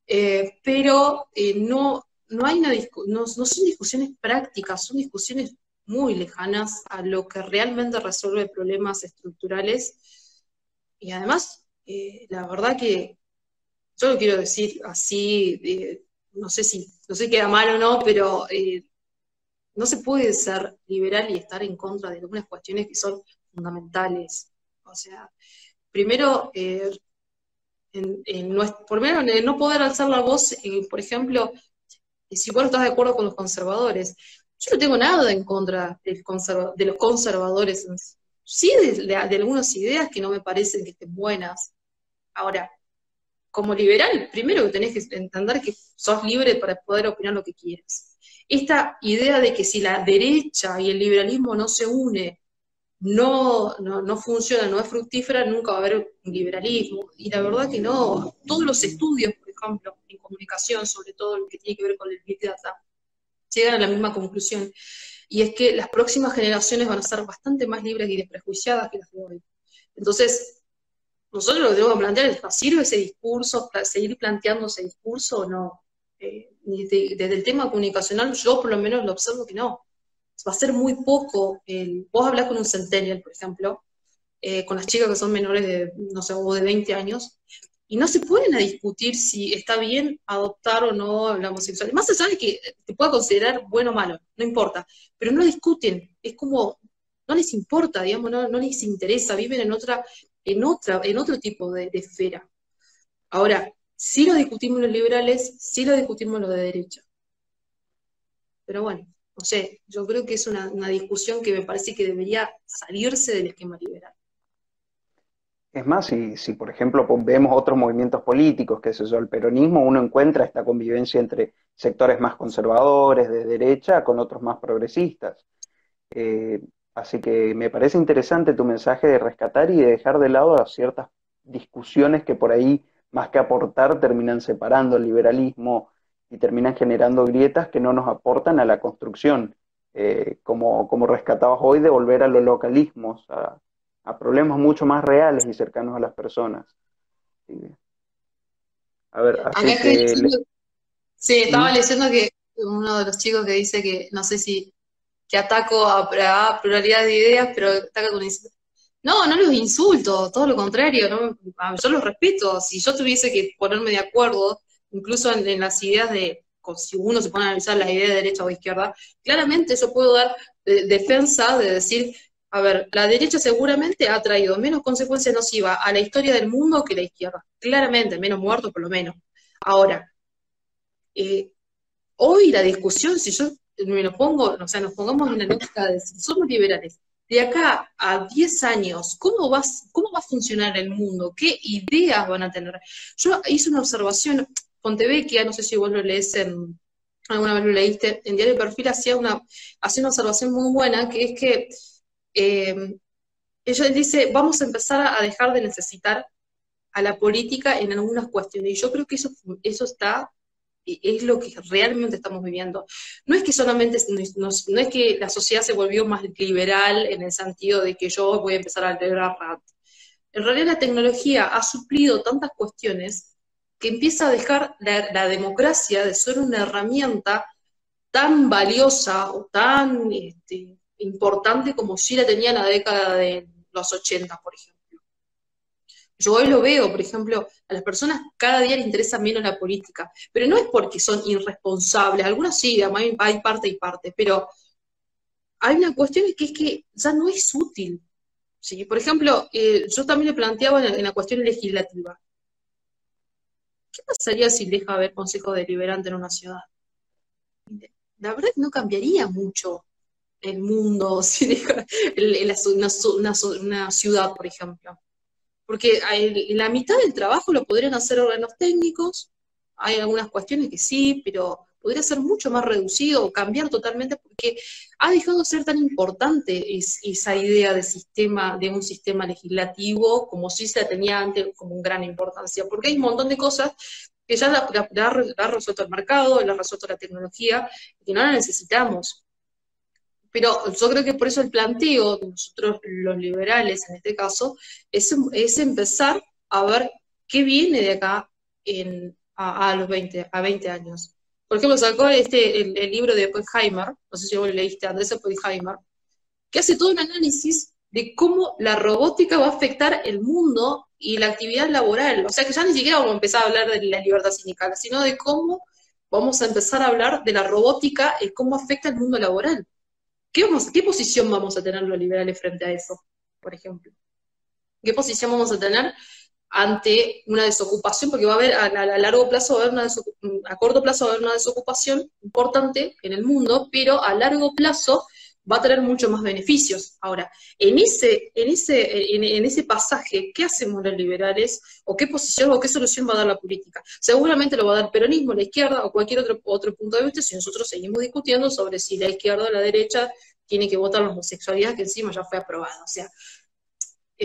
Eh, pero eh, no, no, hay una no, son discusiones prácticas, son discusiones muy lejanas a lo que realmente resuelve problemas estructurales. Y además, eh, la verdad que yo lo quiero decir así, no sé si no sé queda mal o no, pero no se puede ser liberal y estar en contra de algunas cuestiones que son fundamentales. O sea, primero, en, no, por menos en no poder alzar la voz, por ejemplo, si vos estás de acuerdo con los conservadores, yo no tengo nada en contra de los conservadores, sí de, algunas ideas que no me parecen que estén buenas. Ahora, como liberal, primero que tenés que entender que sos libre para poder opinar lo que quieras. Esta idea de que si la derecha y el liberalismo no se une no, no, funciona, no es fructífera, nunca va a haber un liberalismo. Y la verdad que no. Todos los estudios, por ejemplo, en comunicación, sobre todo lo que tiene que ver con el Big Data, llegan a la misma conclusión. Y es que las próximas generaciones van a ser bastante más libres y desprejuiciadas que las de hoy. Entonces, nosotros lo que tenemos que plantear es, ¿sirve ese discurso, seguir planteando ese discurso o no? Eh, desde el tema comunicacional, yo por lo menos lo observo que no va a ser muy poco. El, vos hablas con un centennial, por ejemplo, eh, con las chicas que son menores de, no sé, o de 20 años, y no se pueden a discutir si está bien adoptar o no la homosexualidad. Más allá de que te pueda considerar bueno o malo, no importa, pero no discuten, es como, no les importa, digamos, no, les interesa, viven en otra, en otra, en otro tipo de, esfera. Ahora, si lo discutimos los liberales, sí lo discutimos los de derecha. Pero bueno, no sé, yo creo que es una, discusión que me parece que debería salirse del esquema liberal. Es más, si, por ejemplo vemos otros movimientos políticos, que es eso, el peronismo, uno encuentra esta convivencia entre sectores más conservadores, de derecha, con otros más progresistas. Eh, así que me parece interesante tu mensaje de rescatar y de dejar de lado ciertas discusiones que por ahí, más que aportar, terminan separando el liberalismo y terminan generando grietas que no nos aportan a la construcción, eh, como, como rescatabas hoy, de volver a los localismos, problemas mucho más reales y cercanos a las personas. A ver, así que... Sí, estaba leyendo que uno de los chicos que dice que, no sé si, que ataco a, pluralidad de ideas, pero ataca con... No, no los insulto, todo lo contrario, ¿no? yo los respeto. Si yo tuviese que ponerme de acuerdo, incluso en, las ideas de, si uno se pone a analizar las ideas de derecha o izquierda, claramente yo puedo dar defensa de decir, a ver, la derecha seguramente ha traído menos consecuencias nocivas a la historia del mundo que la izquierda. Claramente, menos muertos por lo menos. Ahora, eh, hoy la discusión, si yo me lo pongo, o sea, nos pongamos en la lógica de si somos liberales, de acá a 10 años, ¿cómo, vas, ¿cómo va a funcionar el mundo? ¿Qué ideas van a tener? Yo hice una observación, Pontevecchia, no sé si vos lo lees en, alguna vez lo leíste, en Diario de Perfil hacía una, hacía una observación muy buena, que es que eh, ella dice, vamos a empezar a dejar de necesitar a la política en algunas cuestiones. Y yo creo que eso, eso está, es lo que realmente estamos viviendo. No es que solamente, no, es que la sociedad se volvió más liberal en el sentido de que yo voy a empezar a leer a RAT. En realidad la tecnología ha suplido tantas cuestiones que empieza a dejar la, democracia de ser una herramienta tan valiosa o tan este, importante como si la tenía en la década de los 80, por ejemplo. Yo hoy lo veo, por ejemplo, a las personas cada día les interesa menos la política, pero no es porque son irresponsables, algunos sí, hay parte y parte, pero hay una cuestión que es que ya no es útil. ¿sí? Por ejemplo, eh, yo también le planteaba en, la cuestión legislativa. ¿Qué pasaría si deja de haber consejo deliberante en una ciudad? La verdad que no cambiaría mucho el mundo, una, una, ciudad, por ejemplo. Porque la mitad del trabajo lo podrían hacer órganos técnicos, hay algunas cuestiones que sí, pero podría ser mucho más reducido o cambiar totalmente porque ha dejado de ser tan importante esa idea de sistema, de un sistema legislativo como si se tenía antes como una gran importancia, porque hay un montón de cosas que ya la, ha resuelto el mercado, la ha resuelto la tecnología, y que no la necesitamos. Pero yo creo que por eso el planteo de nosotros los liberales en este caso es, es empezar a ver qué viene de acá en, a, los 20, a 20 años. Por ejemplo, sacó este, el, libro de Oppenheimer, no sé si vos lo leíste, Andrés Oppenheimer, que hace todo un análisis de cómo la robótica va a afectar el mundo y la actividad laboral. O sea que ya ni siquiera vamos a empezar a hablar de la libertad sindical, sino de cómo vamos a empezar a hablar de la robótica y cómo afecta el mundo laboral. ¿Qué, ¿Qué posición vamos a tener los liberales frente a eso, por ejemplo? ¿Qué posición vamos a tener ante una desocupación? Porque va a haber, a, largo plazo, va a haber una a corto plazo va a haber una desocupación importante en el mundo, pero a largo plazo va a tener muchos más beneficios. Ahora, en ese, en ese, en, ese pasaje, ¿qué hacemos los liberales? ¿O qué posición o qué solución va a dar la política? Seguramente lo va a dar el peronismo, la izquierda o cualquier otro, otro punto de vista si nosotros seguimos discutiendo sobre si la izquierda o la derecha tiene que votar la homosexualidad, que encima ya fue aprobada. O sea,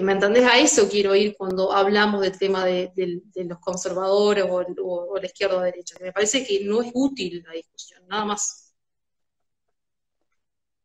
¿me entendés? A eso quiero ir cuando hablamos del tema de, los conservadores o, o la izquierda o la derecha. Me parece que no es útil la discusión, nada más.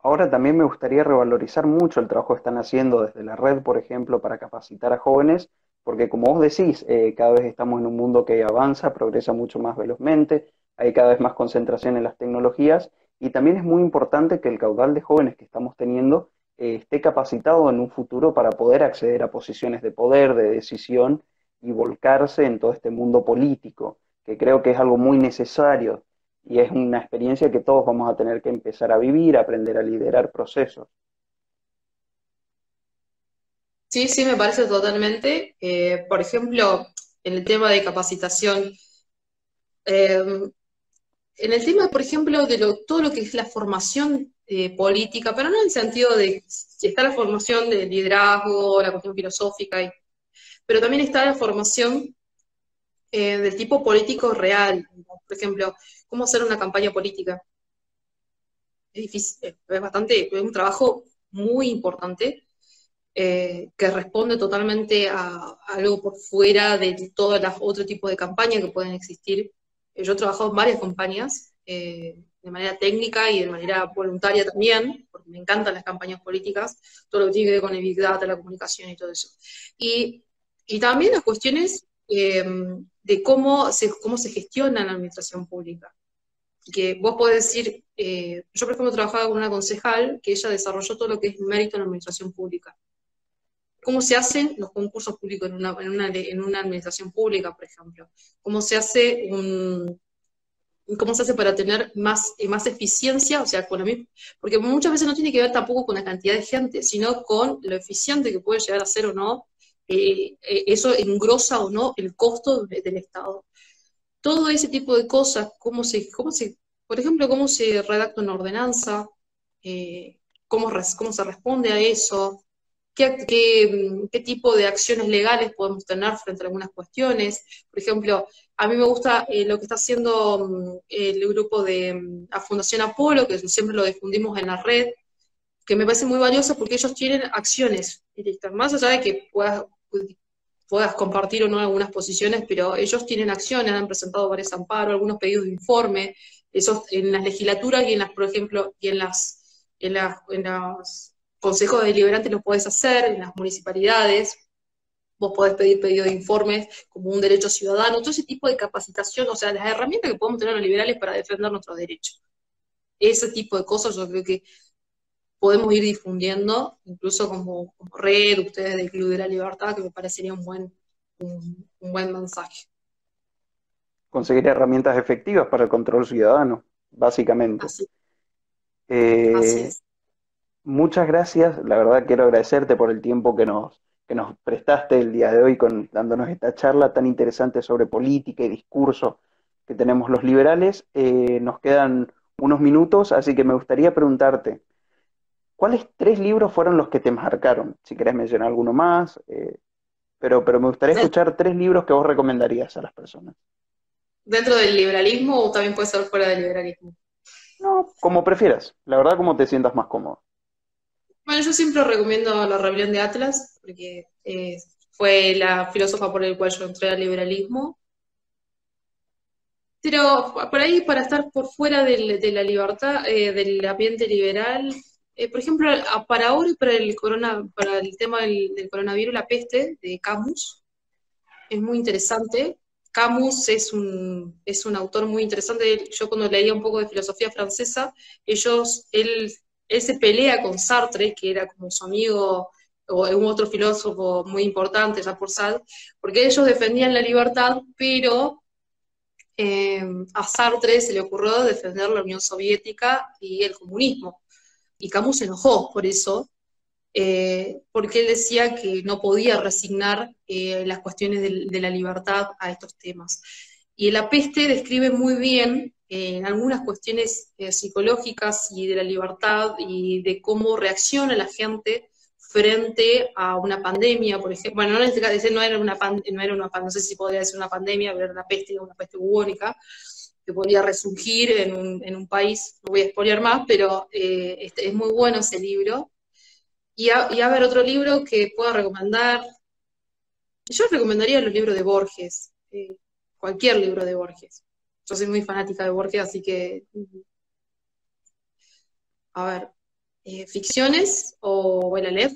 Ahora también me gustaría revalorizar mucho el trabajo que están haciendo desde la red, por ejemplo, para capacitar a jóvenes, porque como vos decís, eh, cada vez estamos en un mundo que avanza, progresa mucho más velozmente, hay cada vez más concentración en las tecnologías y también es muy importante que el caudal de jóvenes que estamos teniendo eh, esté capacitado en un futuro para poder acceder a posiciones de poder, de decisión y volcarse en todo este mundo político, que creo que es algo muy necesario y es una experiencia que todos vamos a tener que empezar a vivir, aprender a liderar procesos. Sí, sí, me parece totalmente. Eh, por ejemplo, en el tema de capacitación, eh, en el tema, por ejemplo, de todo lo que es la formación eh, política, pero no en el sentido de está la formación de liderazgo, la cuestión filosófica, pero también está la formación del tipo político real. Por ejemplo, cómo hacer una campaña política. Es difícil, es bastante, es un trabajo muy importante eh, que responde totalmente a, algo por fuera de todo el otro tipo de campañas que pueden existir yo he trabajado en varias campañas, de manera técnica y de manera voluntaria también, porque me encantan las campañas políticas, todo lo que tiene que ver con el Big Data, la comunicación y todo eso. Y también las cuestiones de cómo se, cómo se gestiona la administración pública. Que vos podés decir, eh, yo por ejemplo trabajaba con una concejal que ella desarrolló todo lo que es mérito en la administración pública. ¿Cómo se hacen los concursos públicos en una, en una, en una administración pública, por ejemplo? ¿Cómo se hace un, cómo se hace para tener más, eh, más eficiencia, o sea, con porque muchas veces no tiene que ver tampoco con la cantidad de gente, sino con lo eficiente que puede llegar a ser o no eh, eso engrosa o no el costo del Estado. Todo ese tipo de cosas, cómo se, cómo se, por ejemplo, cómo se redacta una ordenanza, eh, cómo, cómo se responde a eso, qué, qué, tipo de acciones legales podemos tener frente a algunas cuestiones. Por ejemplo, a mí me gusta lo que está haciendo mm, el grupo de mm, la Fundación Apolo, que siempre lo difundimos en la red, que me parece muy valioso porque ellos tienen acciones directas, más allá de que puedas puedas compartir o no algunas posiciones, pero ellos tienen acciones, han presentado varios amparos, algunos pedidos de informe, esos en las legislaturas y en las, por ejemplo, y en las, en en los consejos deliberantes los puedes hacer, en las municipalidades, vos podés pedir pedido de informes como un derecho ciudadano, todo ese tipo de capacitación, o sea, las herramientas que podemos tener los liberales para defender nuestros derechos. Ese tipo de cosas yo creo que podemos ir difundiendo, incluso como, red, ustedes del Club de la Libertad, que me parecería un buen, un, buen mensaje. Conseguir herramientas efectivas para el control ciudadano, básicamente. Eh, Así, es. Muchas gracias, la verdad quiero agradecerte por el tiempo que nos, que nos prestaste el día de hoy con, dándonos esta charla tan interesante sobre política y discurso que tenemos los liberales. Eh, nos quedan unos minutos, así que me gustaría preguntarte, ¿Cuáles tres libros fueron los que te marcaron? Si querés mencionar alguno más, eh, pero, pero me gustaría escuchar tres libros que vos recomendarías a las personas. ¿Dentro del liberalismo o también puede ser fuera del liberalismo? No, como prefieras. La verdad, como te sientas más cómodo. Bueno, yo siempre recomiendo La Rebelión de Atlas, porque eh, fue la filósofa por el cual yo entré al liberalismo. Pero por ahí, para estar por fuera de la libertad, eh, del ambiente liberal, eh, por ejemplo, para ahora y para el, corona, para el tema del, coronavirus, la peste de Camus, es muy interesante. Camus es un, es un autor muy interesante. Yo cuando leía un poco de filosofía francesa, ellos, él, él se pelea con Sartre, que era como su amigo o un otro filósofo muy importante, Jean Paul Sartre, porque ellos defendían la libertad, pero eh, a Sartre se le ocurrió defender la Unión Soviética y el comunismo y Camus se enojó por eso, eh, porque él decía que no podía resignar eh, las cuestiones de, la libertad a estos temas. Y La peste describe muy bien eh, algunas cuestiones psicológicas y de la libertad y de cómo reacciona la gente frente a una pandemia, por ejemplo, bueno, no, este no era una, no era una no sé si podría ser una pandemia, pero era una peste, una peste bubónica, que podría resurgir en un, en un país, no voy a expoliar más, pero eh, este, es muy bueno ese libro. Y a, ver, otro libro que puedo recomendar. Yo recomendaría los libros de Borges, eh, cualquier libro de Borges. Yo soy muy fanática de Borges, así que. A ver, eh, Ficciones o El Aleph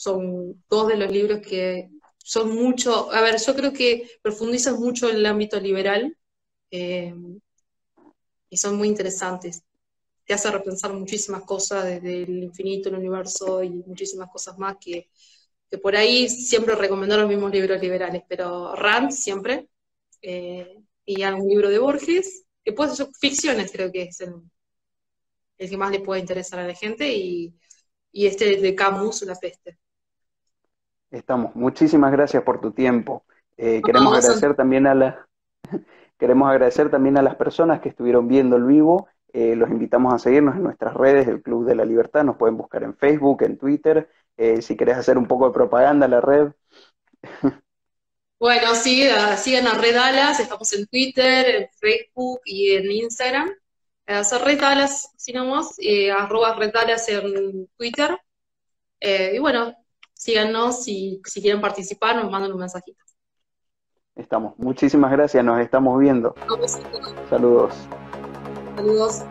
son dos de los libros que son mucho. A ver, yo creo que profundizan mucho en el ámbito liberal y son muy interesantes. Te hace repensar muchísimas cosas desde el infinito, el universo y muchísimas cosas más que, por ahí siempre recomiendo los mismos libros liberales, pero Rand siempre, eh, y algún libro de Borges, que puede ser ficciones, creo que es el, que más le puede interesar a la gente, y, este de Camus, La peste. Estamos. Muchísimas gracias por tu tiempo. Eh, queremos agradecer también a la, Queremos agradecer también a las personas que estuvieron viendo el vivo. Eh, los invitamos a seguirnos en nuestras redes del Club de la Libertad. Nos pueden buscar en Facebook, en Twitter. Eh, si querés hacer un poco de propaganda a la red. Bueno, sí, sigan a Red Alas. Estamos en Twitter, en Facebook y en Instagram. Hacer Red Alas, si no eh, arroba Red Alas en Twitter. y bueno, síganos y si quieren participar, nos mandan un mensajito. Estamos. Muchísimas gracias, nos estamos viendo. Saludos. Saludos.